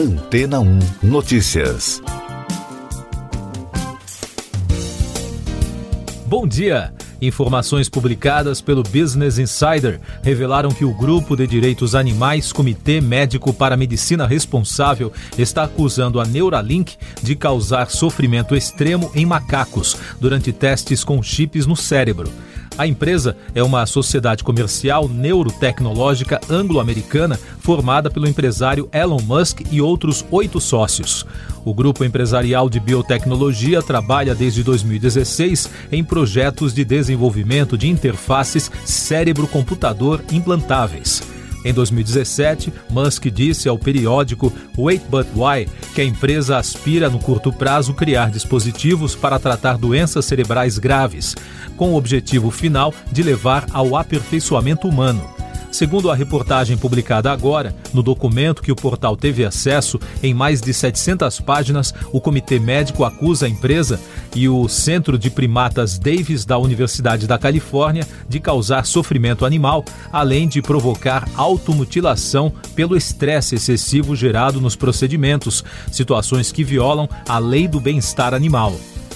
Antena 1 Notícias. Bom dia! Informações publicadas pelo Business Insider revelaram que o grupo de direitos animais Comitê Médico para Medicina Responsável está acusando a Neuralink de causar sofrimento extremo em macacos durante testes com chips no cérebro. A empresa é uma sociedade comercial neurotecnológica anglo-americana formada pelo empresário Elon Musk e outros oito sócios. O grupo empresarial de biotecnologia trabalha desde 2016 em projetos de desenvolvimento de interfaces cérebro-computador implantáveis. Em 2017, Musk disse ao periódico Wait But Why que a empresa aspira no curto prazo criar dispositivos para tratar doenças cerebrais graves, com o objetivo final de levar ao aperfeiçoamento humano. Segundo a reportagem publicada agora, no documento que o portal teve acesso, em mais de 700 páginas, o comitê médico acusa a empresa e o Centro de Primatas Davis da Universidade da Califórnia de causar sofrimento animal, além de provocar automutilação pelo estresse excessivo gerado nos procedimentos, situações que violam a lei do bem-estar animal.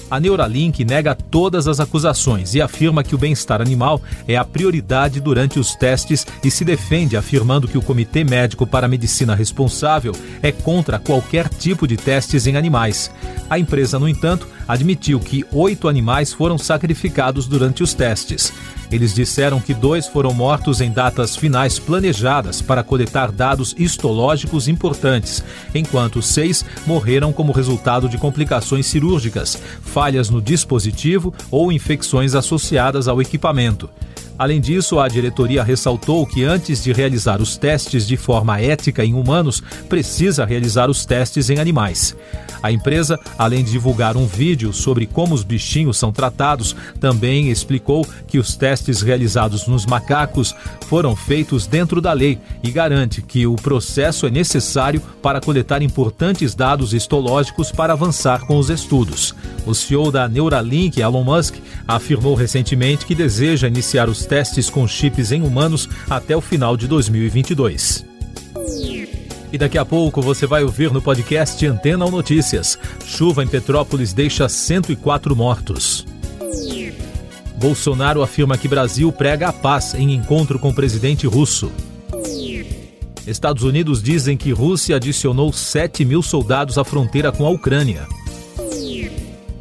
A Neuralink nega todas as acusações e afirma que o bem-estar animal é a prioridade durante os testes e se defende afirmando que o Comitê Médico para a Medicina Responsável é contra qualquer tipo de testes em animais. A empresa, no entanto, admitiu que oito animais foram sacrificados durante os testes. Eles disseram que dois foram mortos em datas finais planejadas para coletar dados histológicos importantes, enquanto seis morreram como resultado de complicações cirúrgicas, falhas no dispositivo ou infecções associadas ao equipamento. Além disso, a diretoria ressaltou que antes de realizar os testes de forma ética em humanos, precisa realizar os testes em animais. A empresa, além de divulgar um vídeo sobre como os bichinhos são tratados, também explicou que os testes realizados nos macacos foram feitos dentro da lei e garante que o processo é necessário para coletar importantes dados histológicos para avançar com os estudos. O CEO da Neuralink, Elon Musk, afirmou recentemente que deseja iniciar os testes com chips em humanos até o final de 2022. E daqui a pouco você vai ouvir no podcast Antena ou Notícias. Chuva em Petrópolis deixa 104 mortos. Bolsonaro afirma que Brasil prega a paz em encontro com o presidente russo. Estados Unidos dizem que Rússia adicionou 7 mil soldados à fronteira com a Ucrânia.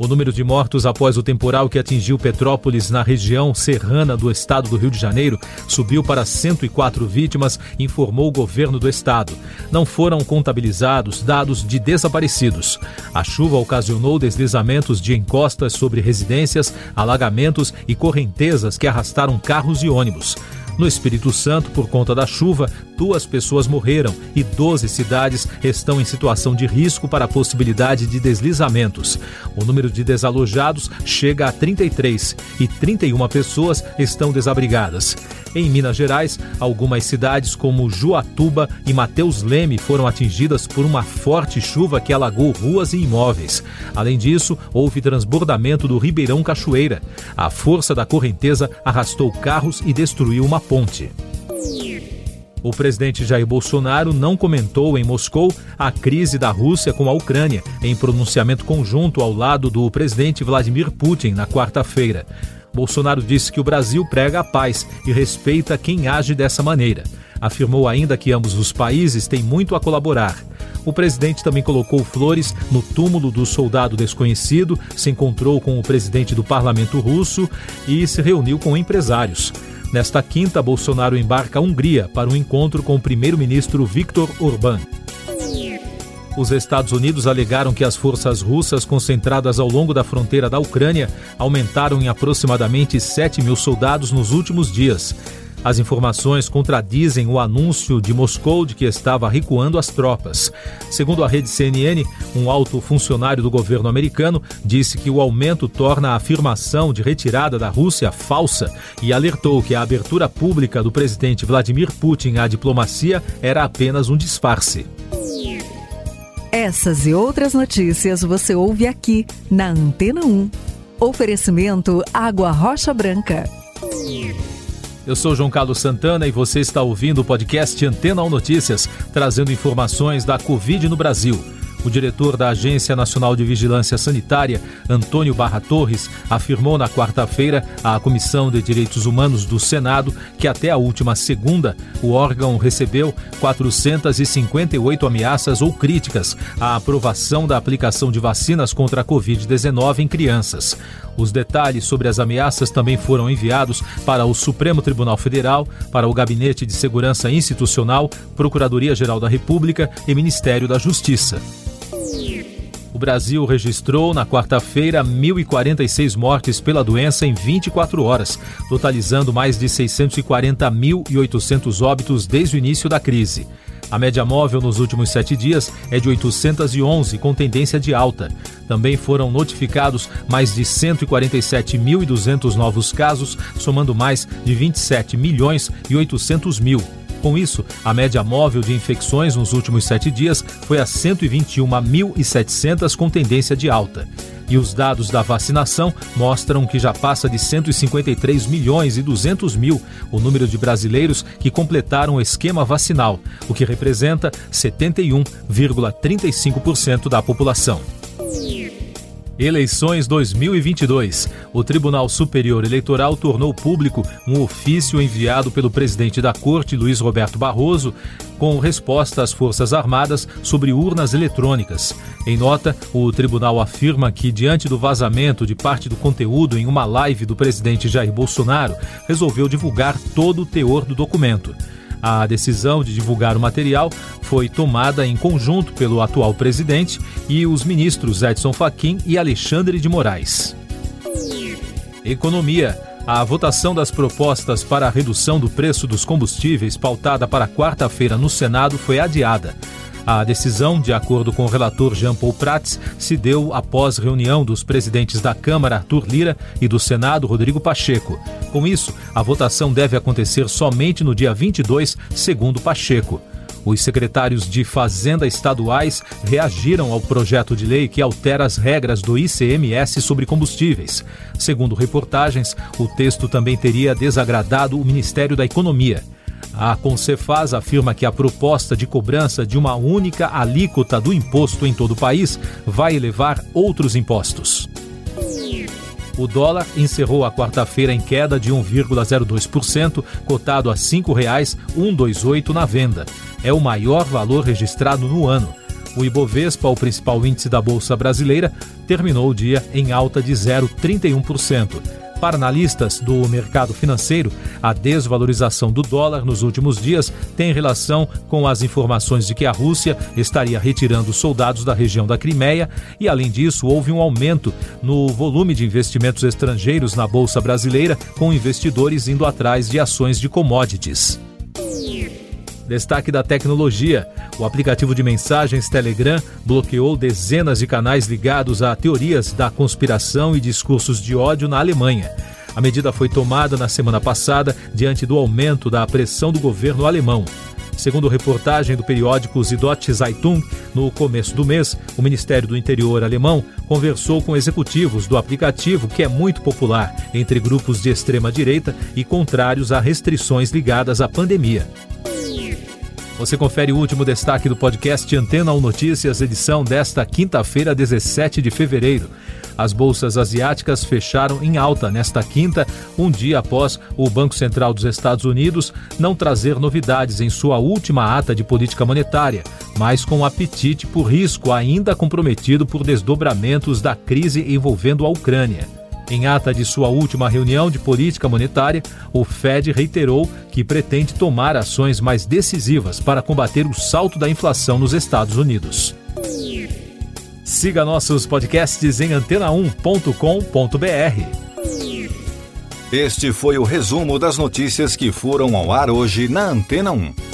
O número de mortos após o temporal que atingiu Petrópolis na região serrana do estado do Rio de Janeiro subiu para 104 vítimas, informou o governo do estado. Não foram contabilizados dados de desaparecidos. A chuva ocasionou deslizamentos de encostas sobre residências, alagamentos e correntezas que arrastaram carros e ônibus. No Espírito Santo, por conta da chuva, duas pessoas morreram e 12 cidades estão em situação de risco para a possibilidade de deslizamentos. O número de desalojados chega a 33 e 31 pessoas estão desabrigadas. Em Minas Gerais, algumas cidades como Juatuba e Mateus Leme foram atingidas por uma forte chuva que alagou ruas e imóveis. Além disso, houve transbordamento do Ribeirão Cachoeira. A força da correnteza arrastou carros e destruiu uma ponte. O presidente Jair Bolsonaro não comentou em Moscou a crise da Rússia com a Ucrânia, em pronunciamento conjunto ao lado do presidente Vladimir Putin na quarta-feira. Bolsonaro disse que o Brasil prega a paz e respeita quem age dessa maneira. Afirmou ainda que ambos os países têm muito a colaborar. O presidente também colocou flores no túmulo do soldado desconhecido, se encontrou com o presidente do parlamento russo e se reuniu com empresários. Nesta quinta, Bolsonaro embarca a Hungria para um encontro com o primeiro-ministro Viktor Orbán. Os Estados Unidos alegaram que as forças russas concentradas ao longo da fronteira da Ucrânia aumentaram em aproximadamente 7 mil soldados nos últimos dias. As informações contradizem o anúncio de Moscou de que estava recuando as tropas. Segundo a rede CNN, um alto funcionário do governo americano disse que o aumento torna a afirmação de retirada da Rússia falsa e alertou que a abertura pública do presidente Vladimir Putin à diplomacia era apenas um disfarce. Essas e outras notícias você ouve aqui na Antena 1. Oferecimento Água Rocha Branca. Eu sou João Carlos Santana e você está ouvindo o podcast Antena 1 Notícias, trazendo informações da Covid no Brasil. O diretor da Agência Nacional de Vigilância Sanitária, Antônio Barra Torres, afirmou na quarta-feira à Comissão de Direitos Humanos do Senado que até a última segunda o órgão recebeu 458 ameaças ou críticas à aprovação da aplicação de vacinas contra a Covid-19 em crianças. Os detalhes sobre as ameaças também foram enviados para o Supremo Tribunal Federal, para o Gabinete de Segurança Institucional, Procuradoria-Geral da República e Ministério da Justiça. Brasil registrou na quarta-feira 1.046 mortes pela doença em 24 horas, totalizando mais de 640.800 óbitos desde o início da crise. A média móvel nos últimos sete dias é de 811, com tendência de alta. Também foram notificados mais de 147.200 novos casos, somando mais de 27 milhões e 800 mil. Com isso, a média móvel de infecções nos últimos sete dias foi a 121.700 com tendência de alta. E os dados da vacinação mostram que já passa de 153 milhões e 200 mil o número de brasileiros que completaram o esquema vacinal, o que representa 71,35% da população. Eleições 2022. O Tribunal Superior Eleitoral tornou público um ofício enviado pelo presidente da Corte, Luiz Roberto Barroso, com resposta às Forças Armadas sobre urnas eletrônicas. Em nota, o tribunal afirma que, diante do vazamento de parte do conteúdo em uma live do presidente Jair Bolsonaro, resolveu divulgar todo o teor do documento. A decisão de divulgar o material foi tomada em conjunto pelo atual presidente e os ministros Edson Fachin e Alexandre de Moraes. Economia. A votação das propostas para a redução do preço dos combustíveis, pautada para quarta-feira no Senado, foi adiada. A decisão, de acordo com o relator Jean Paul Prats, se deu após reunião dos presidentes da Câmara, Arthur Lira, e do Senado, Rodrigo Pacheco. Com isso, a votação deve acontecer somente no dia 22, segundo Pacheco. Os secretários de Fazenda estaduais reagiram ao projeto de lei que altera as regras do ICMS sobre combustíveis. Segundo reportagens, o texto também teria desagradado o Ministério da Economia. A Concefaz afirma que a proposta de cobrança de uma única alíquota do imposto em todo o país vai elevar outros impostos. O dólar encerrou a quarta-feira em queda de 1,02%, cotado a R$ 5,128 na venda. É o maior valor registrado no ano. O Ibovespa, o principal índice da Bolsa Brasileira, terminou o dia em alta de 0,31%. Para analistas do mercado financeiro, a desvalorização do dólar nos últimos dias tem relação com as informações de que a Rússia estaria retirando soldados da região da Crimeia e, além disso, houve um aumento no volume de investimentos estrangeiros na Bolsa Brasileira, com investidores indo atrás de ações de commodities. Destaque da tecnologia. O aplicativo de mensagens Telegram bloqueou dezenas de canais ligados a teorias da conspiração e discursos de ódio na Alemanha. A medida foi tomada na semana passada diante do aumento da pressão do governo alemão. Segundo reportagem do periódico Süddeutsche Zeitung, no começo do mês, o Ministério do Interior alemão conversou com executivos do aplicativo, que é muito popular entre grupos de extrema direita e contrários a restrições ligadas à pandemia. Você confere o último destaque do podcast Antena 1 Notícias, edição desta quinta-feira, 17 de fevereiro. As bolsas asiáticas fecharam em alta nesta quinta, um dia após o Banco Central dos Estados Unidos não trazer novidades em sua última ata de política monetária, mas com apetite por risco ainda comprometido por desdobramentos da crise envolvendo a Ucrânia. Em ata de sua última reunião de política monetária, o Fed reiterou que pretende tomar ações mais decisivas para combater o salto da inflação nos Estados Unidos. Siga nossos podcasts em antena1.com.br. Este foi o resumo das notícias que foram ao ar hoje na Antena 1.